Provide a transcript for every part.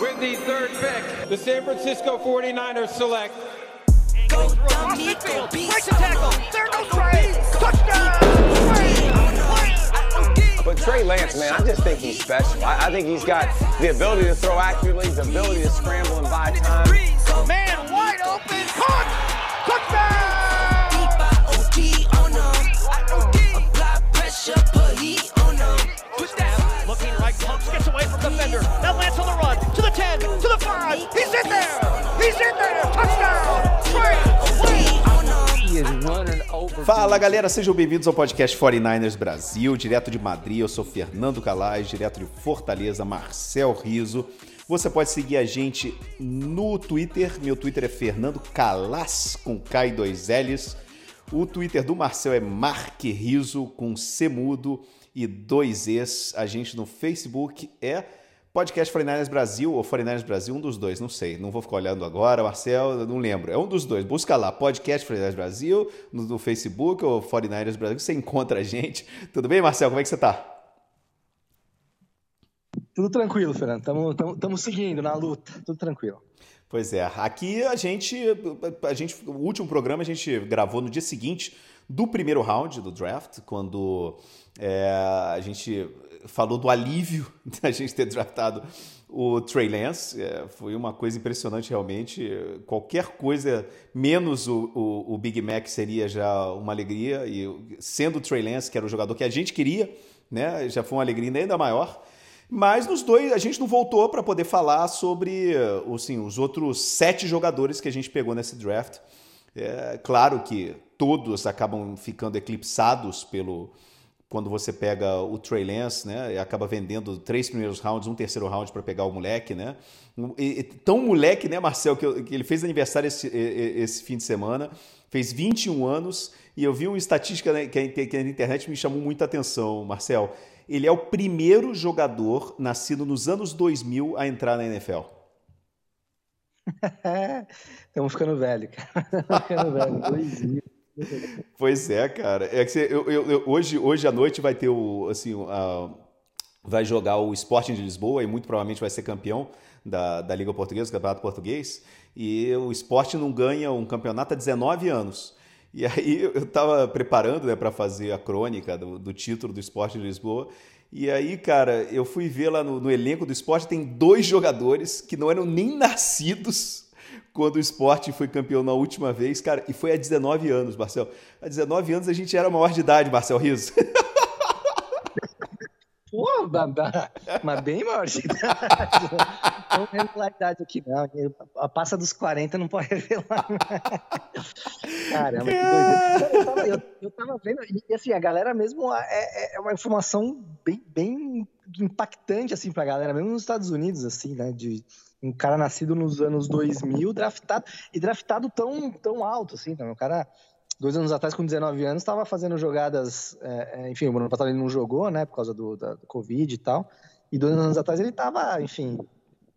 With the third pick, the San Francisco 49ers select. Go down, Nico, breaks the tackle. There goes Trey. Touchdown. But Trey Lance, man, I just think he's special. I, I think he's got the ability to throw accurately, the ability to scramble and buy time. Oh man wide open. Caught. Touchdown. Looking right, pumps, gets away from defender. Now Lance on the run. To the 10, to the 5. He's in there. He's in there. Touchdown. Fala galera, sejam bem-vindos ao podcast 49ers Brasil, direto de Madrid. Eu sou Fernando Calais, direto de Fortaleza, Marcel Riso. Você pode seguir a gente no Twitter. Meu Twitter é Fernando Calas com K e dois L's. O Twitter do Marcel é Marque Riso com C mudo e dois E's. A gente no Facebook é Podcast 49ers Brasil ou 49ers Brasil, um dos dois, não sei. Não vou ficar olhando agora, Marcel, não lembro. É um dos dois. Busca lá, Podcast 49ers Brasil, no, no Facebook ou 49ers Brasil, você encontra a gente. Tudo bem, Marcel? Como é que você tá? Tudo tranquilo, Fernando. Estamos seguindo na luta. Tudo tranquilo. Pois é. Aqui a gente, a gente. O último programa a gente gravou no dia seguinte do primeiro round do draft, quando é, a gente falou do alívio da gente ter draftado o Trey Lance. É, foi uma coisa impressionante, realmente. Qualquer coisa menos o, o, o, Big Mac seria já uma alegria. E sendo o Trey Lance, que era o jogador que a gente queria, né, já foi uma alegria ainda maior. Mas nos dois, a gente não voltou para poder falar sobre assim, os outros sete jogadores que a gente pegou nesse draft. É claro que todos acabam ficando eclipsados pelo, quando você pega o Trey Lance, né, e acaba vendendo três primeiros rounds, um terceiro round para pegar o moleque, né? E, e, tão moleque, né, Marcel, que, que, ele fez aniversário esse, esse fim de semana, fez 21 anos, e eu vi uma estatística né, que, que na internet me chamou muita atenção, Marcel. Ele é o primeiro jogador nascido nos anos 2000 a entrar na NFL. Estamos ficando velho, cara. Estamos ficando velho. 2000. Pois é, cara. É que você, eu, eu, hoje, hoje à noite vai ter o. Assim, a, vai jogar o Sporting de Lisboa e muito provavelmente vai ser campeão da, da Liga Portuguesa, do Campeonato Português. E o Sporting não ganha um campeonato há 19 anos. E aí eu estava preparando né, para fazer a crônica do, do título do Sporting de Lisboa. E aí, cara, eu fui ver lá no, no elenco do esporte, tem dois jogadores que não eram nem nascidos quando o esporte foi campeão na última vez, cara, e foi há 19 anos, Marcel. Há 19 anos a gente era maior de idade, Marcel Riso. Pô, mas bem maior de idade. Não revelar a idade aqui, não. A passa dos 40 não pode revelar. Caramba, que doido. Eu tava, eu, eu tava vendo, e assim, a galera mesmo é, é, é uma informação bem, bem impactante, assim, pra galera, mesmo nos Estados Unidos, assim, né, de um cara nascido nos anos 2000, draftado, e draftado tão, tão alto, assim, então, o cara, dois anos atrás, com 19 anos, estava fazendo jogadas, é, é, enfim, o Bruno passado ele não jogou, né, por causa do, da, do Covid e tal, e dois anos atrás ele estava, enfim,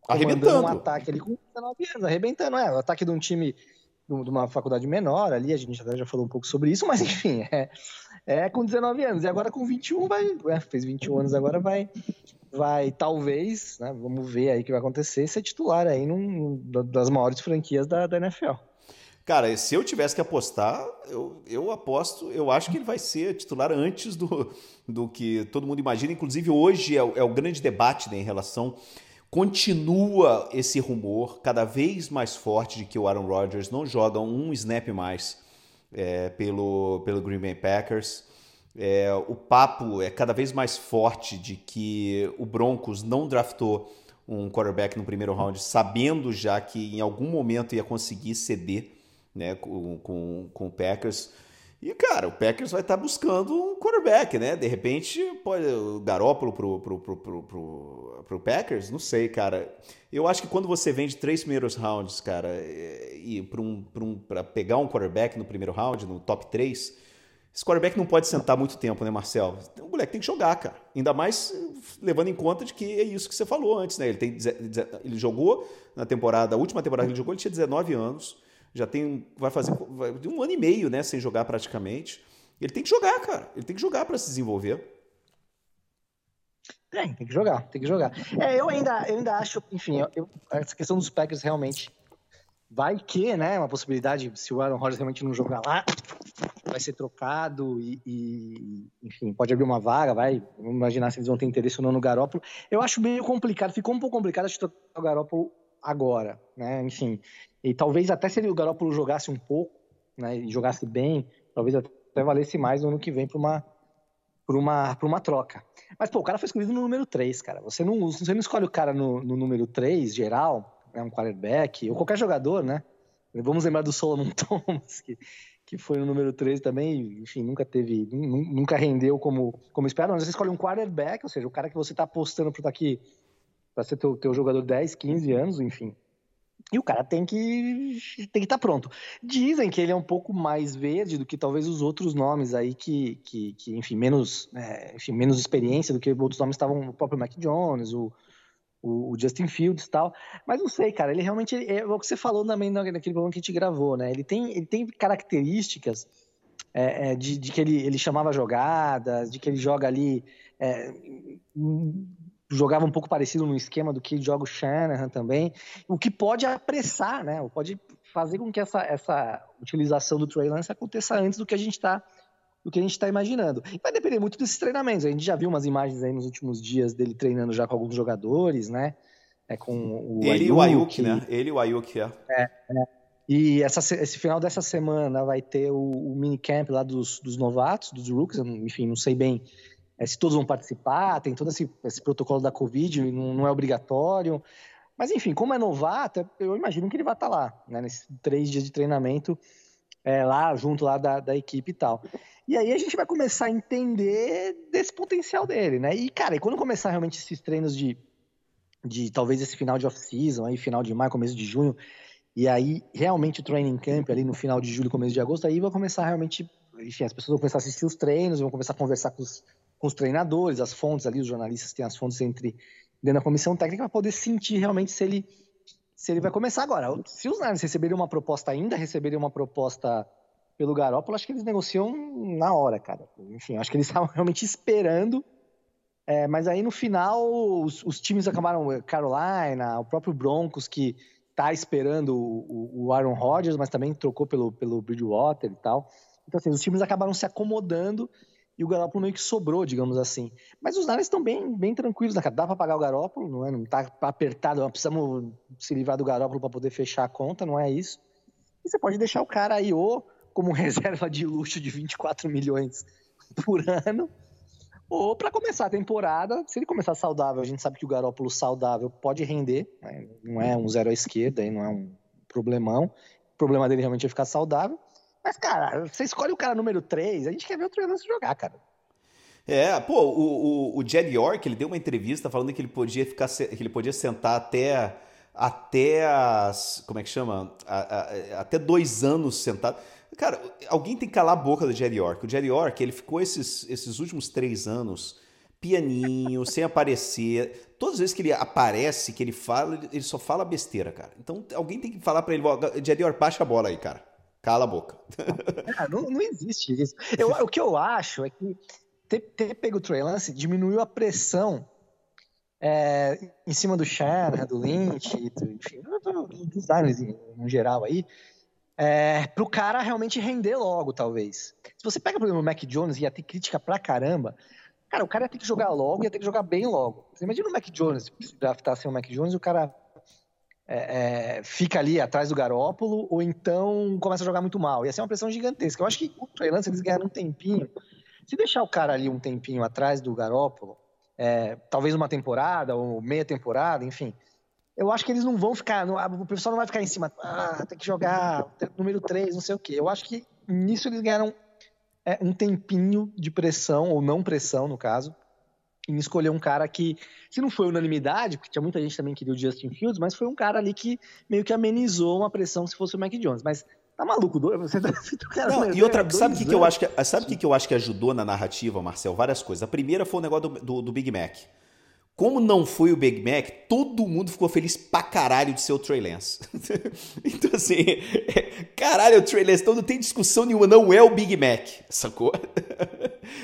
arrebentando um ataque ali com 19 anos, arrebentando, é, o ataque de um time de uma faculdade menor ali, a gente até já falou um pouco sobre isso, mas enfim, é, é com 19 anos, e agora com 21 vai, é, fez 21 anos agora vai vai talvez, né, vamos ver aí o que vai acontecer, ser titular aí num, das maiores franquias da, da NFL. Cara, se eu tivesse que apostar, eu, eu aposto, eu acho que ele vai ser titular antes do, do que todo mundo imagina. Inclusive, hoje é, o, é o grande debate né, em relação. Continua esse rumor cada vez mais forte de que o Aaron Rodgers não joga um snap mais é, pelo, pelo Green Bay Packers. É, o papo é cada vez mais forte de que o Broncos não draftou um quarterback no primeiro round, sabendo já que em algum momento ia conseguir ceder né, com, com, com o Packers. E, cara, o Packers vai estar buscando um quarterback, né? De repente, pode o Garópolo pro, pro, pro, pro, pro, pro Packers? Não sei, cara. Eu acho que quando você vende três primeiros rounds, cara, e para um, um, pegar um quarterback no primeiro round, no top 3, esse quarterback não pode sentar muito tempo, né, Marcel? O moleque tem que jogar, cara. Ainda mais eh, levando em conta de que é isso que você falou antes, né? Ele, tem, ele jogou na temporada, a última temporada que ele jogou, ele tinha 19 anos. Já tem. Vai fazer vai, um ano e meio, né? Sem jogar praticamente. Ele tem que jogar, cara. Ele tem que jogar para se desenvolver. Tem, tem que jogar, tem que jogar. É, eu ainda, eu ainda acho, enfim, eu, eu, essa questão dos Packers realmente vai que, né, uma possibilidade, se o Aaron Rodgers realmente não jogar lá, vai ser trocado e, e, enfim, pode abrir uma vaga, vai, vamos imaginar se eles vão ter interesse ou não no Garópolo. Eu acho meio complicado, ficou um pouco complicado de trocar o Garópolo agora, né, enfim, e talvez até se o Garópolo jogasse um pouco, né, e jogasse bem, talvez até valesse mais no ano que vem para uma uma, uma troca. Mas, pô, o cara foi escolhido no número 3, cara. Você não, você não escolhe o cara no, no número 3, geral, é um quarterback, ou qualquer jogador, né? Vamos lembrar do Solomon Thomas, que, que foi no número 13 também, enfim, nunca teve, nunca rendeu como, como esperado. Mas você escolhe um quarterback, ou seja, o cara que você está apostando para estar aqui, para ser teu, teu jogador 10, 15 anos, enfim. E o cara tem que tem que estar tá pronto. Dizem que ele é um pouco mais verde do que talvez os outros nomes aí que, que, que enfim, menos, é, enfim, menos experiência do que outros nomes estavam, o próprio Mac Jones, o, o, Justin Fields e tal. Mas não sei, cara, ele realmente é o que você falou também naquele programa que a gente gravou, né? Ele tem, ele tem características é, é, de, de, que ele, ele chamava jogadas, de que ele joga ali. É, jogava um pouco parecido no esquema do que joga o Shanahan também, o que pode apressar, né? Pode fazer com que essa, essa utilização do Trey Lance aconteça antes do que a gente está do que a gente está imaginando. Vai depender muito desses treinamentos. A gente já viu umas imagens aí nos últimos dias dele treinando já com alguns jogadores, né? É com o Ele e o Ayuk, né? Ele e o Ayuk, é. é, é. E essa, esse final dessa semana vai ter o, o minicamp lá dos, dos novatos, dos rookies, enfim, não sei bem é, se todos vão participar, tem todo esse, esse protocolo da Covid, não, não, é obrigatório. Mas enfim, como é novato, eu imagino que ele vai estar lá, né, nesses três dias de treinamento, é, lá junto lá da, da equipe e tal. E aí a gente vai começar a entender desse potencial dele, né? E, cara, e quando começar realmente esses treinos de, de talvez esse final de off-season, aí final de maio, começo de junho, e aí realmente o training camp ali no final de julho, começo de agosto, aí vai começar realmente, enfim, as pessoas vão começar a assistir os treinos, vão começar a conversar com os, com os treinadores, as fontes ali, os jornalistas têm as fontes entre dentro da comissão técnica para poder sentir realmente se ele se ele vai começar agora. Se os Niners receberem uma proposta ainda, receberem uma proposta pelo Garoppolo, acho que eles negociam na hora, cara. Enfim, acho que eles estavam realmente esperando. É, mas aí no final, os, os, times acabaram, Carolina, o próprio Broncos, que tá esperando o, o Aaron Rodgers, mas também trocou pelo, pelo Bridgewater e tal. Então, assim, os times acabaram se acomodando e o Garópolo meio que sobrou, digamos assim. Mas os Niners estão bem, bem tranquilos, né, Dá para pagar o Garópolo, não é? Não tá apertado, precisamos se livrar do Garópolo para poder fechar a conta, não é isso. E você pode deixar o cara aí ou como reserva de luxo de 24 milhões por ano, ou para começar a temporada, se ele começar saudável, a gente sabe que o Garópolo saudável pode render, né? não é um zero à esquerda, não é um problemão. O problema dele realmente é ficar saudável. Mas, cara, você escolhe o cara número 3, a gente quer ver o Trey Lance jogar, cara. É, pô, o, o, o Jed York, ele deu uma entrevista falando que ele podia ficar, que ele podia sentar até até as, como é que chama? A, a, até dois anos sentado. Cara, alguém tem que calar a boca do Jerry York. O Jerry York, ele ficou esses, esses últimos três anos pianinho, sem aparecer. Todas as vezes que ele aparece, que ele fala, ele só fala besteira, cara. Então alguém tem que falar para ele, Jerry York, baixa a bola aí, cara. Cala a boca. É, não, não, existe isso. Eu, o que eu acho é que ter, ter pego o Trey Lance diminuiu a pressão é, em cima do Shanahan, do Lynch, do, enfim, dos Niners em, geral aí, é, para o cara realmente render logo, talvez. Se você pega, por exemplo, o Mac Jones, ia ter crítica pra caramba, cara, o cara ia ter que jogar logo, ia ter que jogar bem logo. Você imagina o Mac Jones, se draftar sem o Mac Jones, o cara é, é, fica ali atrás do Garópolo, ou então começa a jogar muito mal. Ia ser uma pressão gigantesca. Eu acho que o Trey eles ganharam um tempinho. Se deixar o cara ali um tempinho atrás do Garópolo, é, talvez uma temporada, ou meia temporada, enfim, eu acho que eles não vão ficar, o pessoal não vai ficar em cima, ah, tem que jogar número 3, não sei o quê. Eu acho que nisso eles ganharam é, um tempinho de pressão, ou não pressão, no caso, em escolher um cara que, se não foi unanimidade, porque tinha muita gente também que queria o Justin Fields, mas foi um cara ali que meio que amenizou uma pressão se fosse o Mac Jones. Mas tá maluco, você tá, cara, não, e outra, sabe o que, que eu acho que sabe que, que eu acho que ajudou na narrativa, Marcel? Várias coisas. A primeira foi o negócio do, do, do Big Mac. Como não foi o Big Mac, todo mundo ficou feliz pra caralho de ser o Trey Lance. então, assim, é, caralho, o Trey Lance, então não tem discussão nenhuma, não é o Big Mac, sacou?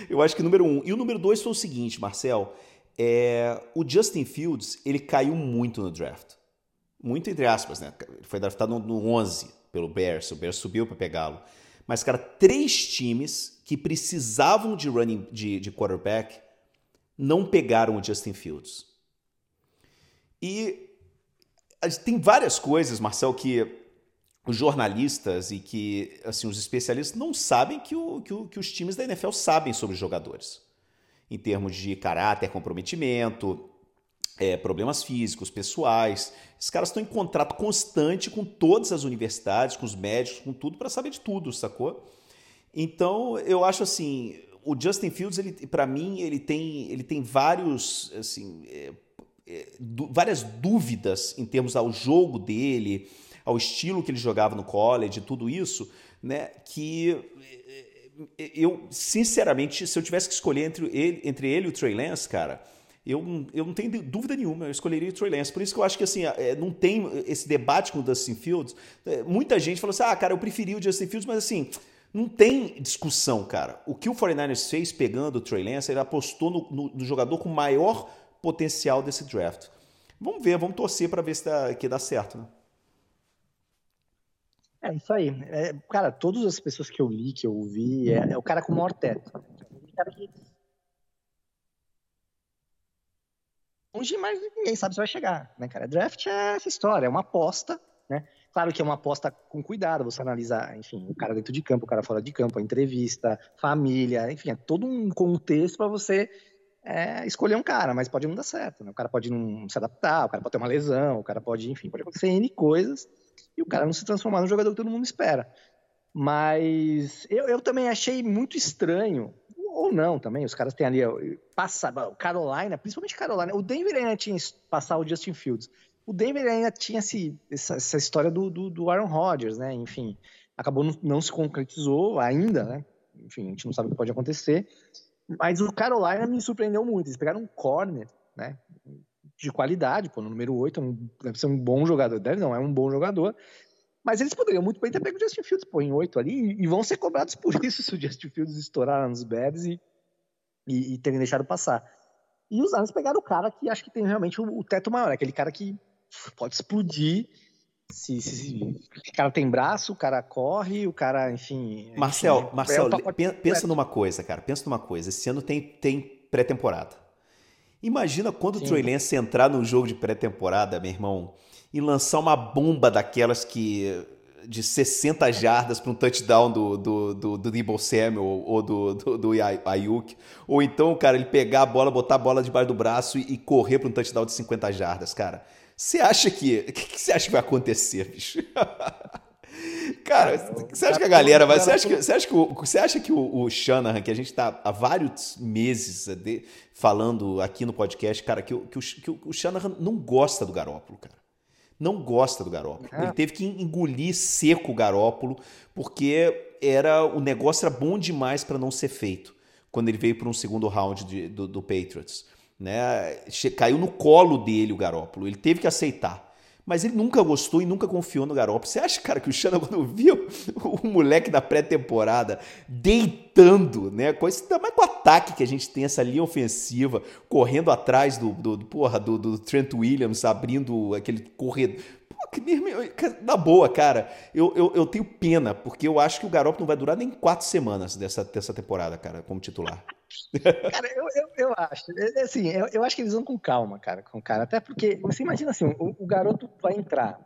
Eu acho que número um. E o número dois foi o seguinte, Marcel. É, o Justin Fields, ele caiu muito no draft. Muito entre aspas, né? Ele foi draftado no 11 pelo Bears, o Bears subiu para pegá-lo. Mas, cara, três times que precisavam de running de, de quarterback não pegaram o Justin Fields. E tem várias coisas, Marcel, que os jornalistas e que assim os especialistas não sabem que, o, que, o, que os times da NFL sabem sobre os jogadores. Em termos de caráter, comprometimento, é, problemas físicos, pessoais. Esses caras estão em contrato constante com todas as universidades, com os médicos, com tudo, para saber de tudo, sacou? Então, eu acho assim, o Justin Fields, ele, para mim, ele tem, ele tem vários, assim, é, é, várias dúvidas em termos ao jogo dele, ao estilo que ele jogava no college, tudo isso, né? Que é, é, eu, sinceramente, se eu tivesse que escolher entre ele, entre ele e o Trey Lance, cara, eu, eu não tenho dúvida nenhuma, eu escolheria o Trey Lance. Por isso que eu acho que assim, é, não tem esse debate com o Dustin Fields. Muita gente falou assim: ah, cara, eu preferi o Justin Fields, mas assim, não tem discussão, cara. O que o 49ers fez pegando o Trey Lance, ele apostou no, no, no jogador com maior potencial desse draft. Vamos ver, vamos torcer para ver se dá, que dá certo, né? É isso aí. É, cara, todas as pessoas que eu li, que eu ouvi, é, é o cara com o maior teto. O cara que. Longe, mas ninguém sabe se vai chegar, né, cara? Draft é essa história, é uma aposta, né? Claro que é uma aposta com cuidado, você analisa, enfim, o cara dentro de campo, o cara fora de campo, a entrevista, família, enfim, é todo um contexto para você é, escolher um cara, mas pode não dar certo, né? O cara pode não se adaptar, o cara pode ter uma lesão, o cara pode, enfim, pode acontecer N coisas e o cara não se transformar no jogador que todo mundo espera. Mas eu, eu também achei muito estranho, ou não também, os caras têm ali, passa, Carolina, principalmente Carolina, o Denver ainda tinha passar o Justin Fields. O Denver ainda tinha esse, essa, essa história do, do, do, Aaron Rodgers, né? Enfim, acabou não, não se concretizou ainda, né? Enfim, a gente não sabe o que pode acontecer. Mas o Carolina me surpreendeu muito. Eles pegaram um corner, né? De qualidade, pô, no número 8, é um, deve ser um bom jogador, deve não, é um bom jogador, mas eles poderiam muito bem ter pego o Justin Fields, pô, em 8 ali, e, vão ser cobrados por isso se o Justin Fields estourar nos Bears e, e, e terem deixado passar. E os Lions pegaram o cara que acho que tem realmente o, o teto maior, aquele cara que pode explodir se, se, se, o cara tem braço, o cara corre, o cara, enfim. Marcel, enfim, Marcel, é pensa numa coisa, cara. Pensa numa coisa. Esse ano tem, tem pré-temporada. Imagina quando Sim. o Trey Lance entrar no jogo de pré-temporada, meu irmão, e lançar uma bomba daquelas que de 60 jardas para um touchdown do, do, do, do Debo Samuel ou do, do, do Ayuk. Ou então, cara, ele pegar a bola, botar a bola debaixo do braço e, e correr para um touchdown de 50 jardas, cara. Você acha que. O que você acha que vai acontecer, bicho? Cara, você acha que a galera vai. Você acha que, você acha que, o, você acha que o, o Shanahan, que a gente está há vários meses de, falando aqui no podcast, cara, que, que, o, que o Shanahan não gosta do Garópolo, cara. Não gosta do Garópolo. É. Ele teve que engolir seco o Garópolo, porque era o negócio era bom demais para não ser feito quando ele veio para um segundo round de, do, do Patriots. Né? Caiu no colo dele o Garópolo. Ele teve que aceitar mas ele nunca gostou e nunca confiou no Garoppolo. Você acha, cara, que o Shannon, quando viu o moleque da pré-temporada deitando, né? Com esse, ainda mais com o ataque que a gente tem, essa linha ofensiva, correndo atrás do, do, do porra, do, do Trent Williams, abrindo aquele corredor. Na boa, cara, eu, eu, eu, tenho pena, porque eu acho que o Garoppolo não vai durar nem quatro semanas dessa, dessa temporada, cara, como titular. Cara, eu, eu, eu acho, é, é assim, eu, eu, acho que eles vão com calma, cara, com cara, até porque, você imagina assim, o, o garoto vai entrar,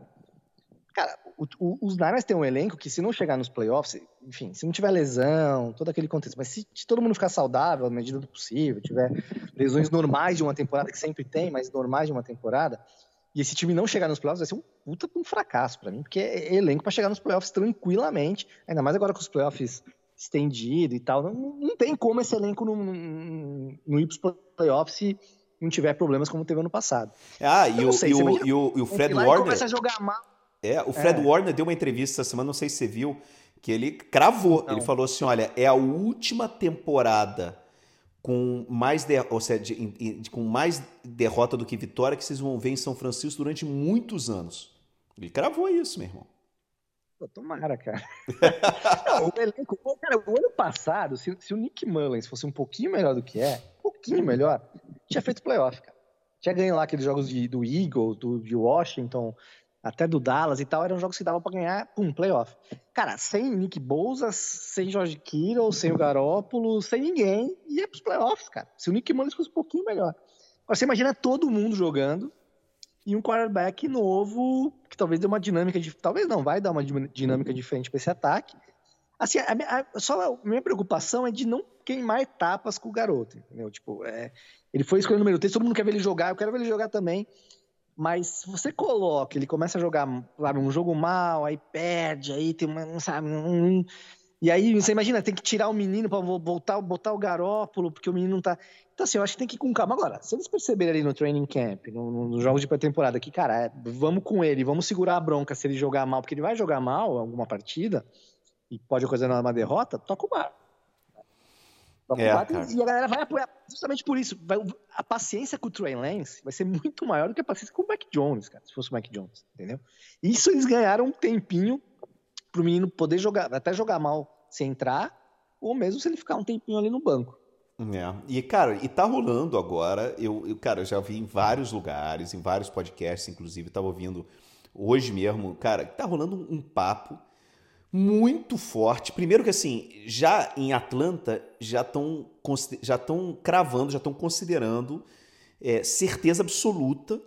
cara, o, o, os Niners têm um elenco que se não chegar nos playoffs, enfim, se não tiver lesão, todo aquele contexto, mas se, se todo mundo ficar saudável, à medida do possível, tiver lesões normais de uma temporada, que sempre tem, mas normais de uma temporada, e esse time não chegar nos playoffs vai ser um puta um fracasso para mim, porque é elenco para chegar nos playoffs tranquilamente, ainda mais agora com os playoffs estendido e tal. Não, não tem como esse elenco não ir para os playoffs se não tiver problemas como teve ano passado. Ah, e o, sei, e, o, e, o, e o Fred Warner. Começa a jogar mal. É, o Fred é. Warner deu uma entrevista essa semana, não sei se você viu, que ele cravou. Não. Ele falou assim: olha, é a última temporada com mais, de, ou seja, de, de, com mais derrota do que vitória que vocês vão ver em São Francisco durante muitos anos. Ele cravou isso, meu irmão. Pô, tomara, cara. Não, o elenco, cara, o ano passado, se, se, o Nick Mullins fosse um pouquinho melhor do que é, um pouquinho melhor, tinha feito playoff, cara. Tinha ganho lá aqueles jogos de, do Eagles, do, de Washington, até do Dallas e tal, eram jogos que dava para ganhar, pum, playoff. Cara, sem Nick Bosa, sem George Kittle, sem o Garópolo, sem ninguém, ia pros playoffs, cara. Se o Nick Mullins fosse um pouquinho melhor. Agora, você imagina todo mundo jogando e um quarterback novo, que talvez dê uma dinâmica de. Talvez não, vai dar uma dinâmica diferente para esse ataque. Assim, a, a, só a minha preocupação é de não queimar etapas com o garoto, entendeu? Tipo, é, ele foi escolher o número 3, todo mundo quer ver ele jogar, eu quero ver ele jogar também. Mas se você coloca, ele começa a jogar sabe, um jogo mal, aí perde, aí tem uma, sabe, um, e aí você imagina, tem que tirar o menino para voltar, botar o garópolo, porque o menino não tá. Então, assim, eu acho que tem que ir com calma. Agora, se eles perceberem ali no training camp, nos no jogos de pré-temporada, que, cara, é, vamos com ele, vamos segurar a bronca se ele jogar mal, porque ele vai jogar mal alguma partida, e pode ocasionar uma derrota, toca o bar. Toca é, o bar e a galera vai apoiar justamente por isso. Vai, a paciência com o Trey Lance vai ser muito maior do que a paciência com o Mac Jones, cara, se fosse o Mac Jones, entendeu? Isso eles ganharam um tempinho pro menino poder jogar, até jogar mal se entrar, ou mesmo se ele ficar um tempinho ali no banco. É. E, cara, e tá rolando agora, eu, eu, cara, eu já vi em vários lugares, em vários podcasts, inclusive, tava ouvindo hoje mesmo, cara, tá rolando um, um papo muito forte. Primeiro que assim, já em Atlanta já estão já estão cravando, já estão considerando é, certeza absoluta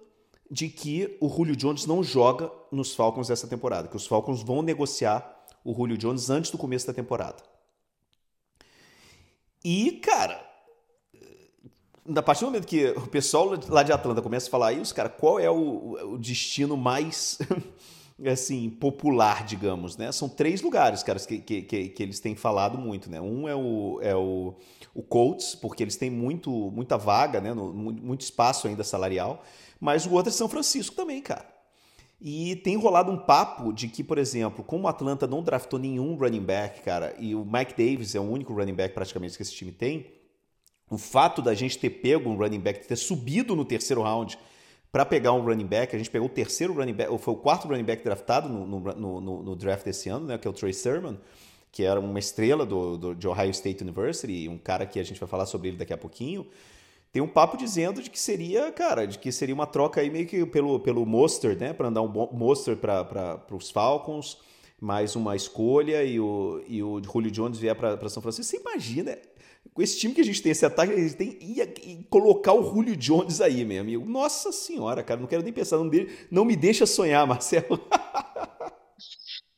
de que o Julio Jones não joga nos Falcons essa temporada, que os Falcons vão negociar o Julio Jones antes do começo da temporada. E, cara, a partir do momento que o pessoal lá de Atlanta começa a falar isso, cara, qual é o, o destino mais assim popular, digamos, né? São três lugares, cara, que, que, que, eles têm falado muito, né? Um é o, é o, o Colts, porque eles têm muito, muita vaga, né? No, muito espaço ainda salarial. Mas o outro é São Francisco também, cara. E tem rolado um papo de que, por exemplo, como o Atlanta não draftou nenhum running back, cara, e o Mike Davis é o único running back praticamente que esse time tem, o fato da gente ter pego um running back, ter subido no terceiro round para pegar um running back, a gente pegou o terceiro running back, ou foi o quarto running back draftado no, no, no, no draft desse ano, né, que é o Trey Sermon, que era uma estrela do, do, de Ohio State University, um cara que a gente vai falar sobre ele daqui a pouquinho tem um papo dizendo de que seria, cara, de que seria uma troca aí meio que pelo, pelo Monster, né? Para andar um Monster para os Falcons, mais uma escolha e o, e o Julio Jones vier para São Francisco. Você imagina, com esse time que a gente tem, esse ataque, a gente tem ia colocar o Julio Jones aí, meu amigo. Nossa senhora, cara, não quero nem pensar, não, de, não me deixa sonhar, Marcelo.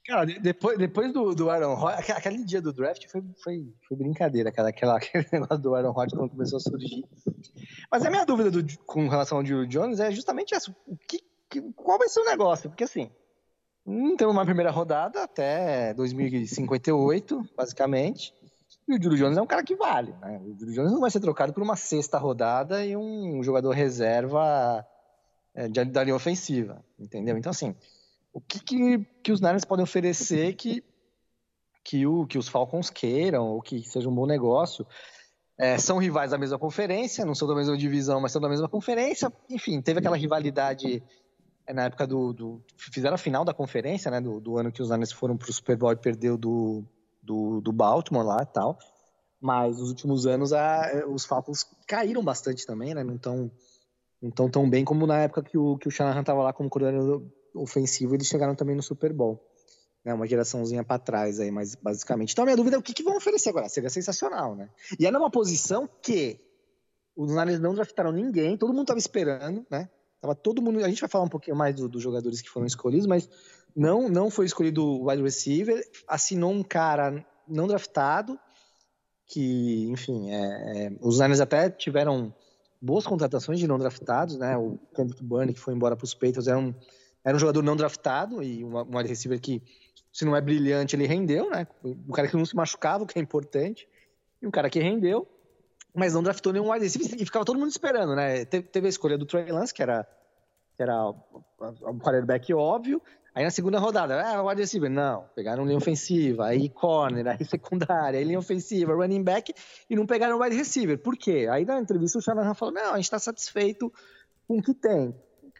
Cara, depois, depois do, do Aaron Rodgers, aquele dia do draft foi, foi, foi brincadeira, cara, aquela, aquele negócio do Aaron Rodgers quando começou a surgir. Mas a minha dúvida do, com relação ao Julio Jones é justamente essa, o que, que, qual vai ser o negócio? Porque assim, não tem uma primeira rodada até 2058, basicamente, e o Julio Jones é um cara que vale, né? O Julio Jones não vai ser trocado por uma sexta rodada e um jogador reserva é, da linha ofensiva, entendeu? Então assim o que, que, que os Niners podem oferecer que, que, o, que os Falcons queiram, ou que seja um bom negócio. É, são rivais da mesma conferência, não são da mesma divisão, mas são da mesma conferência. Enfim, teve aquela rivalidade é, na época do, do, Fizeram a final da conferência, né? Do, do ano que os Niners foram para o Super Bowl e perdeu do, do, do Baltimore lá e tal. Mas nos últimos anos a, os Falcons caíram bastante também, né? Não estão não tão, tão bem como na época que o, que o Shanahan estava lá como coordenador, ofensivo, eles chegaram também no Super Bowl. Né, uma geraçãozinha para trás aí, mas basicamente. Então a minha dúvida é o que, que vão oferecer agora. Seria sensacional, né? E é numa posição que os Niners não draftaram ninguém, todo mundo estava esperando, né? Tava todo mundo. A gente vai falar um pouquinho mais do, dos jogadores que foram escolhidos, mas não, não foi escolhido o wide receiver. Assinou um cara não draftado, que, enfim, é, é, os Niners até tiveram boas contratações de não draftados, né? O Kendrick Burney, que foi embora para os Patriots, era um era um jogador não draftado e um, wide receiver que, se não é brilhante, ele rendeu, né? Um cara que não se machucava, o que é importante. E um cara que rendeu, mas não draftou nenhum wide receiver e ficava todo mundo esperando, né? Teve, teve a escolha do Trey Lance, que era, que era um quarterback óbvio. Aí na segunda rodada, ah, wide receiver, não. Pegaram linha ofensiva, aí corner, aí secundária, aí linha ofensiva, running back, e não pegaram wide receiver. Por quê? Aí na entrevista o Shanahan falou, não, a gente está satisfeito com o que tem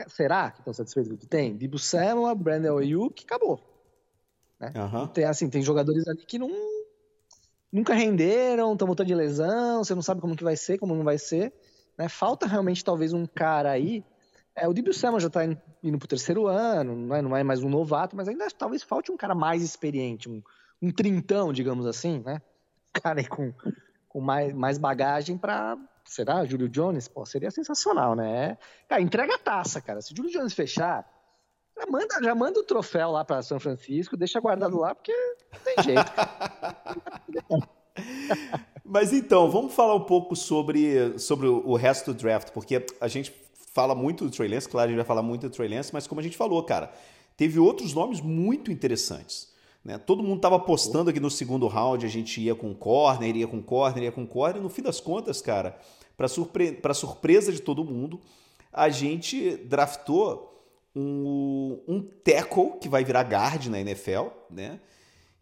será que estão satisfeitos com o que tem? Dibu Samuel, Brandon Ayuk, acabou. Né? Uhum. Tem, assim, tem jogadores ali que não nunca renderam, estão voltando de lesão, você não sabe como que vai ser, como não vai ser. Né? Falta realmente talvez um cara aí. É, o Dibio Samuel já está indo para o terceiro ano, não é, não é, mais um novato, mas ainda talvez falte um cara mais experiente, um, um trintão, digamos assim, né? Cara aí com, com mais, mais bagagem para será Júlio Jones? Pô, seria sensacional, né? Cara, entrega a taça, cara. Se o Júlio Jones fechar, já manda, já manda o troféu lá para São Francisco, deixa guardado lá, porque não tem jeito. Mas então, vamos falar um pouco sobre, sobre o resto do draft, porque a gente fala muito do Trey Lance, claro, a gente vai falar muito do Trey Lance, mas como a gente falou, cara, teve outros nomes muito interessantes. Né? Todo mundo estava apostando que no segundo round a gente ia com corner, ia com corner, ia com corner, e no fim das contas, cara, para surpre surpresa de todo mundo, a gente draftou um, um tackle que vai virar guard na NFL, né?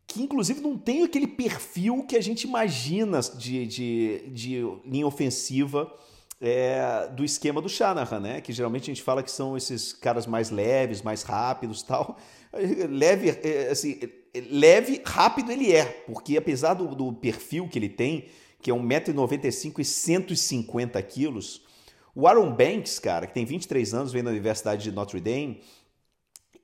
que inclusive não tem aquele perfil que a gente imagina de, de, de linha ofensiva é, do esquema do Shanahan, né? Que geralmente a gente fala que são esses caras mais leves, mais rápidos tal. Leve, é, assim, leve, rápido ele é, porque apesar do, do perfil que ele tem, que é 1,95m e 150 quilos, o Aaron Banks, cara, que tem 23 anos, vem da Universidade de Notre Dame,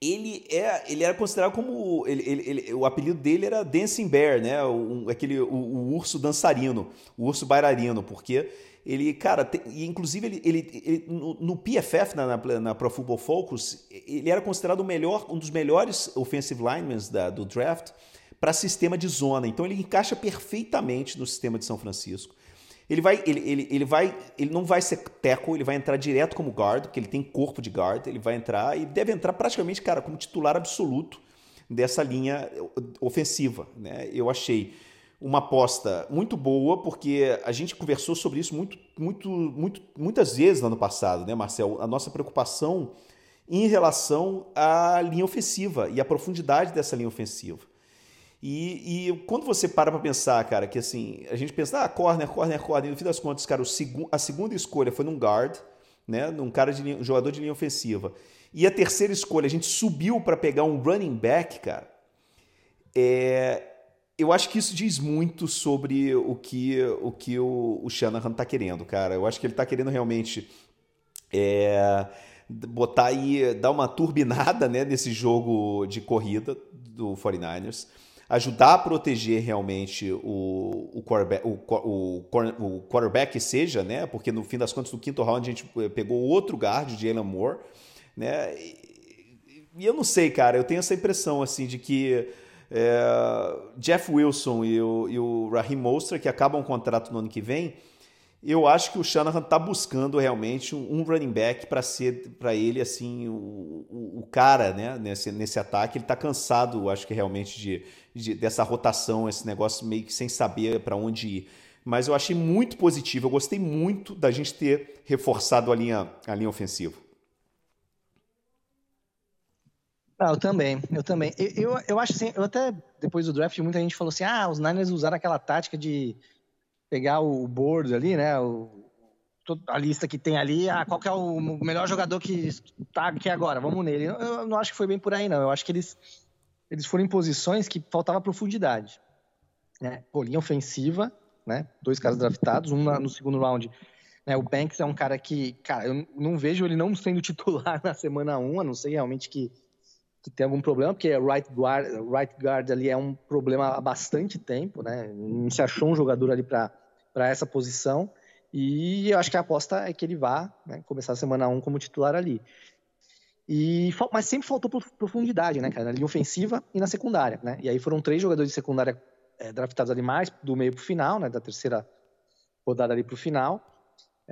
ele, é, ele era considerado como. Ele, ele, ele, o apelido dele era Dancing Bear, né? O, aquele, o, o, urso dançarino, o urso bailarino, porque ele, cara, tem, inclusive ele, ele, ele no, no, PFF, na, na, na, Pro Football Focus, ele era considerado o melhor, um dos melhores offensive linemen da, do draft para sistema de zona. Então ele encaixa perfeitamente no sistema de São Francisco. Ele vai, ele, ele, ele vai, ele não vai ser tackle, ele vai entrar direto como guard, porque ele tem corpo de guard, ele vai entrar e deve entrar praticamente, cara, como titular absoluto dessa linha ofensiva, né? Eu achei uma aposta muito boa, porque a gente conversou sobre isso muito, muito, muito, muitas vezes no ano passado, né, Marcel? A nossa preocupação em relação à linha ofensiva e à profundidade dessa linha ofensiva. E, e quando você para para pensar, cara, que assim, a gente pensa, ah, corner, corner, corner, e no fim das contas, cara, segu a segunda escolha foi num guard, né, num cara de um jogador de linha ofensiva. E a terceira escolha, a gente subiu para pegar um running back, cara. É, eu acho que isso diz muito sobre o que o, que o, o Shanahan tá querendo, cara. Eu acho que ele tá querendo realmente é, botar aí, dar uma turbinada né, nesse jogo de corrida do 49ers ajudar a proteger realmente o, o, quarterback, o, o, o quarterback que seja, né? Porque no fim das contas, no quinto round, a gente eh, pegou outro guard, Jalen Moore, né? E, e, eu não sei, cara, eu tenho essa impressão, assim, de que é, Jeff Wilson e o, e o Raheem Mostert, que acabam o contrato no ano que vem, eu acho que o Shanahan está buscando realmente um running back para ser para ele assim o, o, o, cara né, nesse, nesse ataque. Ele está cansado, acho que realmente de, de, dessa rotação, esse negócio meio que sem saber para onde ir. Mas eu achei muito positivo. Eu gostei muito da gente ter reforçado a linha, a linha ofensiva. Ah, eu também, eu também. Eu, eu, eu acho assim, eu até depois do draft muita gente falou assim, ah, os Niners usaram aquela tática de pegar o board ali, né? O, a lista que tem ali, ah, qual é o melhor jogador que está aqui agora, vamos nele. Eu, eu, não acho que foi bem por aí, não. Eu acho que eles, eles foram em posições que faltava profundidade. Né? Pô, linha ofensiva, né? Dois caras draftados, um na, no segundo round. Né? O Banks é um cara que, cara, eu não vejo ele não sendo titular na semana 1, a não ser realmente que que tem algum problema, porque right guard, right guard ali é um problema há bastante tempo, né? Não se achou um jogador ali para essa posição. E eu acho que a aposta é que ele vá né, começar a semana 1 como titular ali. E, mas sempre faltou profundidade, né, cara? Na linha ofensiva e na secundária, né? E aí foram três jogadores de secundária é, draftados ali mais, do meio para o final, né? Da terceira rodada ali para o final.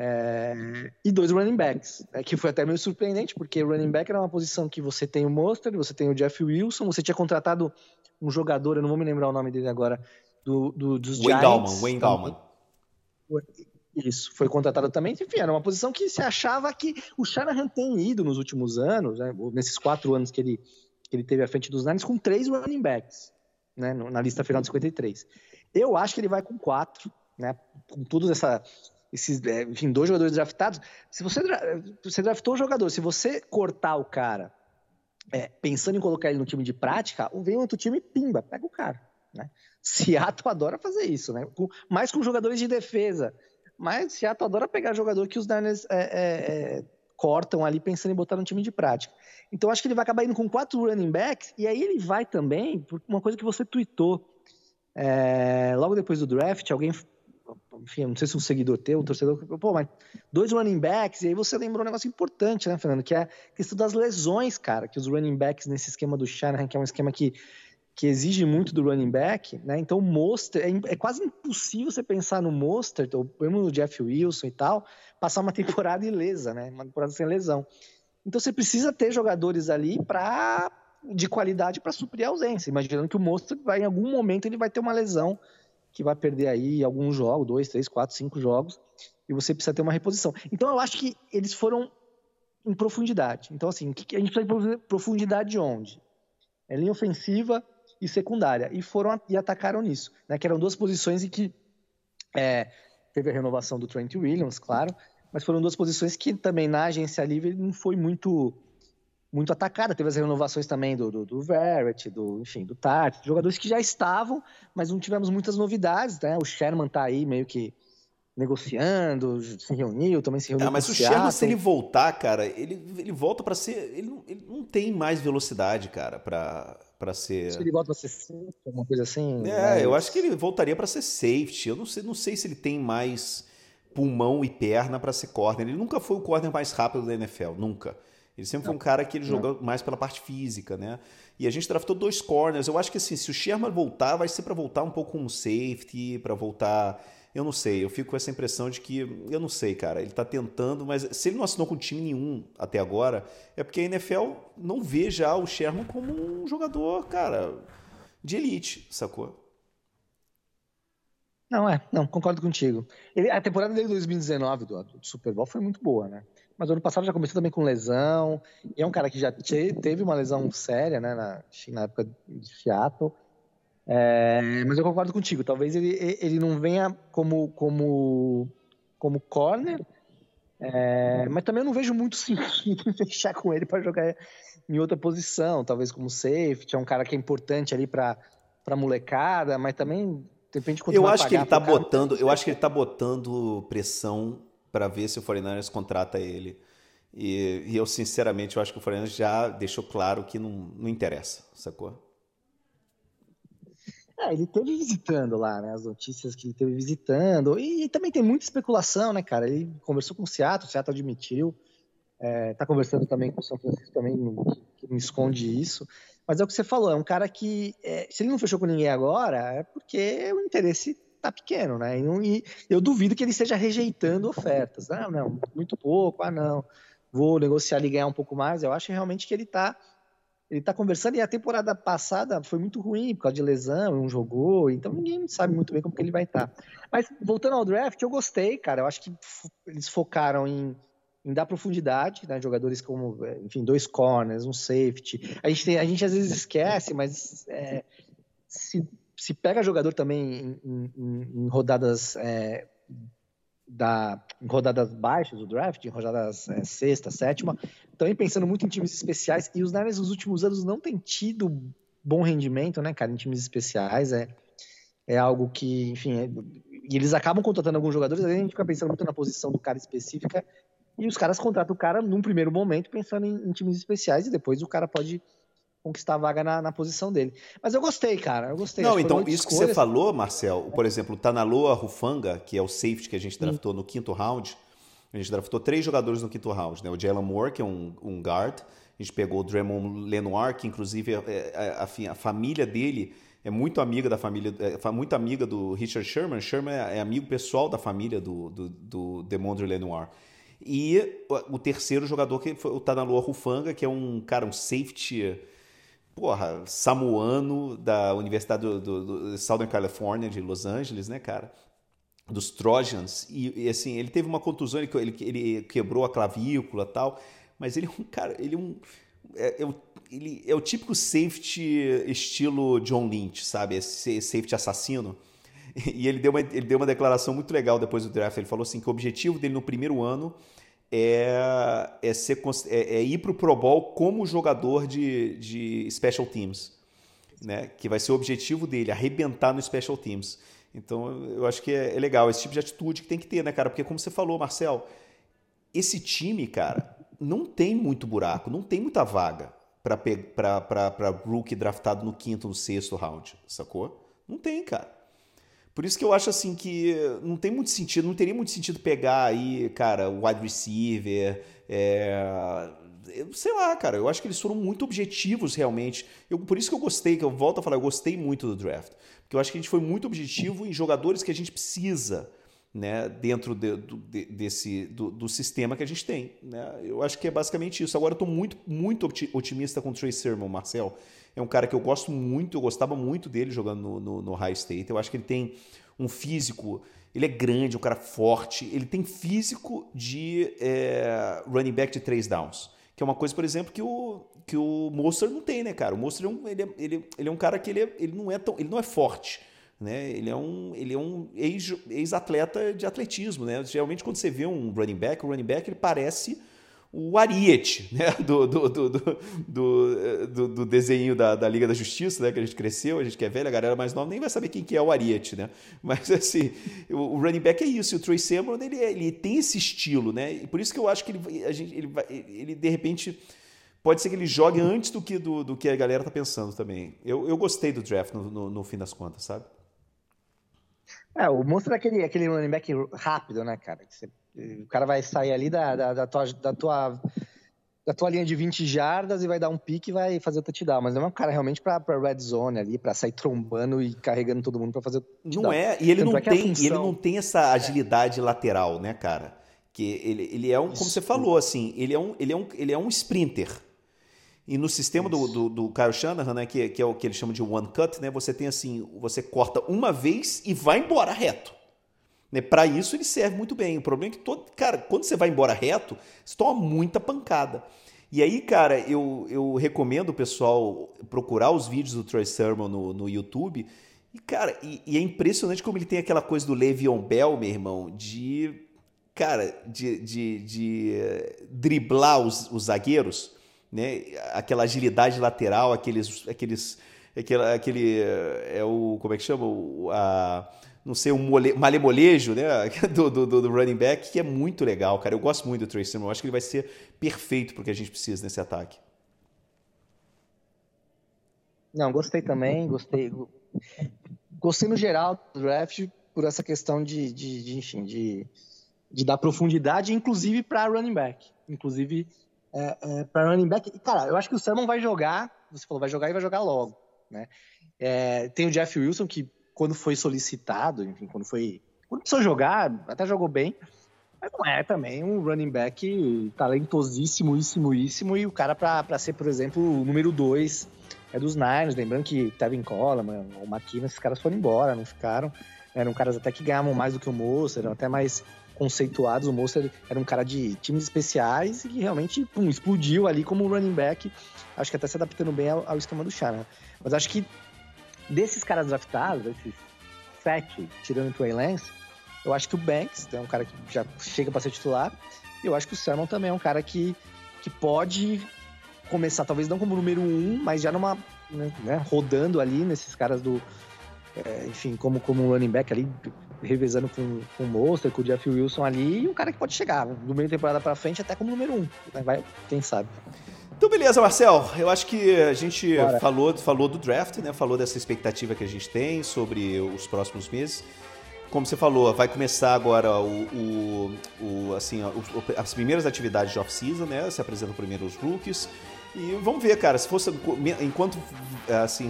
É, e dois running backs, né, que foi até meio surpreendente, porque running back era uma posição que você tem o Monster, você tem o Jeff Wilson, você tinha contratado um jogador, eu não vou me lembrar o nome dele agora, do, do dos Wayne Giants. Wayne Gallman. Isso, foi contratado também. Enfim, era uma posição que se achava que o Shanahan tem ido nos últimos anos, né, nesses quatro anos que ele, que ele teve à frente dos Niners, com três running backs, né, na lista final de 53. Eu acho que ele vai com quatro, né, com toda essa esses, é, enfim, dois jogadores draftados. Se você, você draftou um jogador, se você cortar o cara é, pensando em colocar ele no time de prática, vem outro time pimba, pega o cara. Né? Seattle adora fazer isso, né? Com, mais com jogadores de defesa. mas Seattle adora pegar jogador que os Niners é, é, é, cortam ali pensando em botar no time de prática. Então acho que ele vai acabar indo com quatro running backs, e aí ele vai também, por uma coisa que você tweetou. É, logo depois do draft, alguém enfim, não sei se um seguidor teu, um torcedor, pô, mas dois running backs, e aí você lembrou um negócio importante, né, Fernando, que é a questão das lesões, cara, que os running backs nesse esquema do Shanahan, que é um esquema que, que exige muito do running back, né, então o Monster, é, é, quase impossível você pensar no Monster, ou mesmo no Jeff Wilson e tal, passar uma temporada ilesa, né, uma temporada sem lesão. Então você precisa ter jogadores ali para de qualidade para suprir a ausência, imaginando que o Monster vai em algum momento ele vai ter uma lesão que vai perder aí alguns jogos, dois, três, quatro, cinco jogos, e você precisa ter uma reposição. Então eu acho que eles foram em profundidade. Então, assim, a gente precisa de profundidade de onde? É linha ofensiva e secundária. E foram e atacaram nisso, né? Que eram duas posições em que é, teve a renovação do Trent Williams, claro, mas foram duas posições que também na agência livre não foi muito muito atacada. Teve as renovações também do, do, do Verrett, do, enfim, do Tart, jogadores que já estavam, mas não tivemos muitas novidades, né? O Sherman tá aí meio que negociando, se reuniu, também se reuniu. Ah, mas o Sherman, se ele voltar, cara, ele, ele volta para ser. Ele não, ele não tem mais velocidade, cara, para para ser. Se ele volta para ser safety, alguma coisa assim. É, mas... eu acho que ele voltaria para ser safety. Eu não sei, não sei se ele tem mais pulmão e perna para ser corner. Ele nunca foi o corner mais rápido da NFL, nunca. Ele sempre foi um cara que ele jogou mais pela parte física, né? E a gente draftou dois corners. Eu acho que assim, se o Sherman voltar, vai ser para voltar um pouco como safety, para voltar. Eu não sei, eu fico com essa impressão de que, eu não sei, cara, ele tá tentando, mas se ele não assinou com time nenhum até agora, é porque a NFL não vê já o Sherman como um jogador, cara, de elite, sacou? Não, é, não, concordo contigo. Ele, a temporada dele de 2019 do, do Super Bowl foi muito boa, né? Mas ano passado já começou também com lesão. E é um cara que já teve uma lesão séria, né, na, na época de Seattle. É, mas eu concordo contigo, talvez ele, ele não venha como, como, como corner, é, mas também eu não vejo muito sentido em fechar com ele para jogar em outra posição, talvez como safety, é um cara que é importante ali para para molecada, mas também depende de Eu acho que ele tá botando, eu acho que ele tá botando pressão para ver se o 49ers contrata ele. E, e, eu, sinceramente, eu acho que o 49ers já deixou claro que não, não interessa, sacou? É, ele teve visitando lá, né? As notícias que ele teve visitando. E, e, também tem muita especulação, né, cara? Ele conversou com o Seattle, o Seattle admitiu. É, tá conversando também com o São Francisco também, que não esconde isso. Mas é o que você falou, é um cara que, é, se ele não fechou com ninguém agora, é porque o interesse tá pequeno, né? E, eu duvido que ele esteja rejeitando ofertas. Ah, não, muito pouco, ah, não, vou negociar e ganhar um pouco mais. Eu acho realmente que ele tá, ele tá conversando e a temporada passada foi muito ruim por causa de lesão, não jogou, então ninguém sabe muito bem como que ele vai estar. Tá. Mas voltando ao draft, eu gostei, cara. Eu acho que eles focaram em, em dar profundidade, né? Jogadores como, enfim, dois corners, um safety. A gente, tem, a gente às vezes esquece, mas é, se se pega jogador também em, em, em rodadas é, da em rodadas baixas do draft, em rodadas é, sexta, sétima, também pensando muito em times especiais e os Niners nos últimos anos não têm tido bom rendimento, né, cara, em times especiais é é algo que, enfim, é, e eles acabam contratando alguns jogadores, a gente fica pensando muito na posição do cara específica e os caras contratam o cara num primeiro momento pensando em, em times especiais e depois o cara pode conquistar a vaga na, na, posição dele. Mas eu gostei, cara, eu gostei. Não, então, isso escolhas. que você falou, Marcel, por exemplo, o Tanaloa Rufanga, que é o safety que a gente draftou no quinto round, a gente draftou três jogadores no quinto round, né? O Jalen Moore, que é um, um guard, a gente pegou o Dremon Lenoir, que inclusive é, é, a, a, família dele é muito amiga da família, é muito amiga do Richard Sherman. Sherman é, é amigo pessoal da família do, do, do Demondre Lenoir. E o terceiro jogador que foi o Tanaloa Rufanga, que é um cara, um safety porra, samuano da Universidade do, do, do, Southern California, de Los Angeles, né, cara? Dos Trojans. E, e assim, ele teve uma contusão, ele, ele, ele, quebrou a clavícula tal, mas ele é um cara, ele é um. É, é, ele é o típico safety estilo John Lynch, sabe? Esse safety assassino. E ele deu, uma, ele deu uma declaração muito legal depois do draft. Ele falou assim que o objetivo dele no primeiro ano é, é, ser, é, é ir para o Pro Bowl como jogador de, de Special Teams. Né? Que vai ser o objetivo dele, arrebentar no Special Teams. Então eu acho que é, é legal esse tipo de atitude que tem que ter, né, cara? Porque como você falou, Marcel, esse time, cara, não tem muito buraco, não tem muita vaga para rookie draftado no quinto, no sexto round, sacou? Não tem, cara. Por isso que eu acho assim que não tem muito sentido, não teria muito sentido pegar aí, cara, wide receiver, é, sei lá, cara, eu acho que eles foram muito objetivos realmente. Eu, por isso que eu gostei, que eu volto a falar, eu gostei muito do draft. Porque eu acho que a gente foi muito objetivo em jogadores que a gente precisa né, dentro de, de, desse, do, do, sistema que a gente tem. Né? Eu acho que é basicamente isso. Agora eu estou muito, muito otimista com o Trey Sermon, Marcel. É um cara que eu gosto muito, eu gostava muito dele jogando no, no, no High State. Eu acho que ele tem um físico, ele é grande, um cara forte, ele tem físico de é, running back de três downs. Que é uma coisa, por exemplo, que o, que o Monster não tem, né, cara? O Monster é um, ele, é, ele, ele é um cara que ele, é, ele, não é tão, ele não é forte. Né? Ele é um, ele é um ex-atleta ex de atletismo. Né? Geralmente, quando você vê um running back, o running back ele parece o Ariete, né? do, do, do, do, do, desenho da, da Liga da Justiça, né? que a gente cresceu, a gente que é velho, a galera mais nova nem vai saber quem que é o Ariete. Né? Mas assim, o, o running back é isso, e o Troy Samuel ele, ele tem esse estilo, né? e por isso que eu acho que ele, a gente, ele, ele de repente pode ser que ele jogue antes do que, do, do que a galera tá pensando também. Eu, eu gostei do draft no, no, no fim das contas, sabe? É, o monstro é aquele, aquele running back rápido, né, cara? Você, o cara vai sair ali da, da, da, tua, da, tua, da tua linha de 20 jardas e vai dar um pique e vai fazer o touchdown. Mas não é um cara realmente pra, pra red zone ali, pra sair trombando e carregando todo mundo pra fazer o touchdown. Não é, e ele, não, é tem, função... ele não tem essa agilidade é. lateral, né, cara? Que ele, ele é um, como você falou, assim, ele é um, ele é um, ele é um sprinter. E no sistema do, do, do, Kyle Shanahan, né, que, que, é o que ele chama de one cut, né, você tem assim, você corta uma vez e vai embora reto. Né, Para isso ele serve muito bem. O problema é que, todo, cara, quando você vai embora reto, você toma muita pancada. E aí, cara, eu, eu recomendo o pessoal procurar os vídeos do Troy Sermon no, no YouTube. E, cara, e, e, é impressionante como ele tem aquela coisa do Le'Veon Bell, meu irmão, de, cara, de, de, de uh, driblar os, os zagueiros né? Aquela agilidade lateral, aqueles, aqueles, aquele, aquele é o como é que chama, o, a, não sei, um mole, malemolejo, né? Do, do, do, running back que é muito legal, cara. Eu gosto muito do Tracy Eu acho que ele vai ser perfeito porque a gente precisa nesse ataque. Não, gostei também, gostei. Gostei no geral do draft por essa questão de, de, de enfim, de, de dar profundidade, inclusive para running back. Inclusive é, é, para running back. Cara, eu acho que o Sermon vai jogar. Você falou, vai jogar e vai jogar logo. Né? É, tem o Jeff Wilson, que quando foi solicitado, enfim, quando foi. Quando precisou jogar, até jogou bem. Mas não é também um running back talentosíssimo, e o cara para ser, por exemplo, o número 2 é dos Niners. Lembrando que Tevin Coleman, o McKinnon, esses caras foram embora, não ficaram. Eram caras até que ganhavam mais do que o Moça, eram até mais conceituados. O Monster era um cara de times especiais e realmente pum, explodiu ali como running back. Acho que até se adaptando bem ao, ao esquema do Chara. Mas acho que desses caras draftados, desses sete, tirando o Trey Lance, eu acho que o Banks é um cara que já chega para ser titular. E eu acho que o Sermon também é um cara que, que pode começar, talvez não como número um, mas já numa. Né, né rodando ali nesses caras do. É, enfim, como, como running back ali, revezando com, com o Monster, com o Jeff Wilson ali, e um cara que pode chegar do meio temporada para frente até como número um. Vai, quem sabe. Então, beleza, Marcel. Eu acho que a gente falou, falou do draft, né? Falou dessa expectativa que a gente tem sobre os próximos meses. Como você falou, vai começar agora o, o, o assim, as primeiras atividades de off-season, né? Se apresentam primeiro os rookies. E vamos ver, cara, se fosse enquanto assim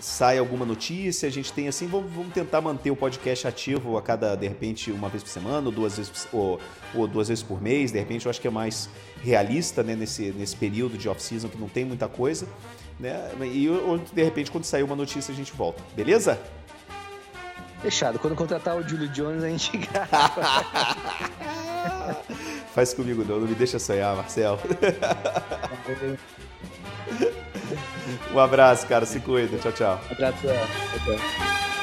sai alguma notícia, a gente tem assim, vamos, vamos, tentar manter o podcast ativo a cada de repente uma vez por semana, ou duas vezes ou, ou duas vezes por mês, de repente eu acho que é mais realista, né, nesse nesse período de off season que não tem muita coisa, né? E ou, de repente quando sair uma notícia a gente volta. Beleza? Fechado. Quando contratar o Julio Jones a gente grava. Faz comigo não, não me deixa sonhar, Marcel. um abraço, cara. Se cuida. Tchau, tchau. Um abraço. Tchau, tchau.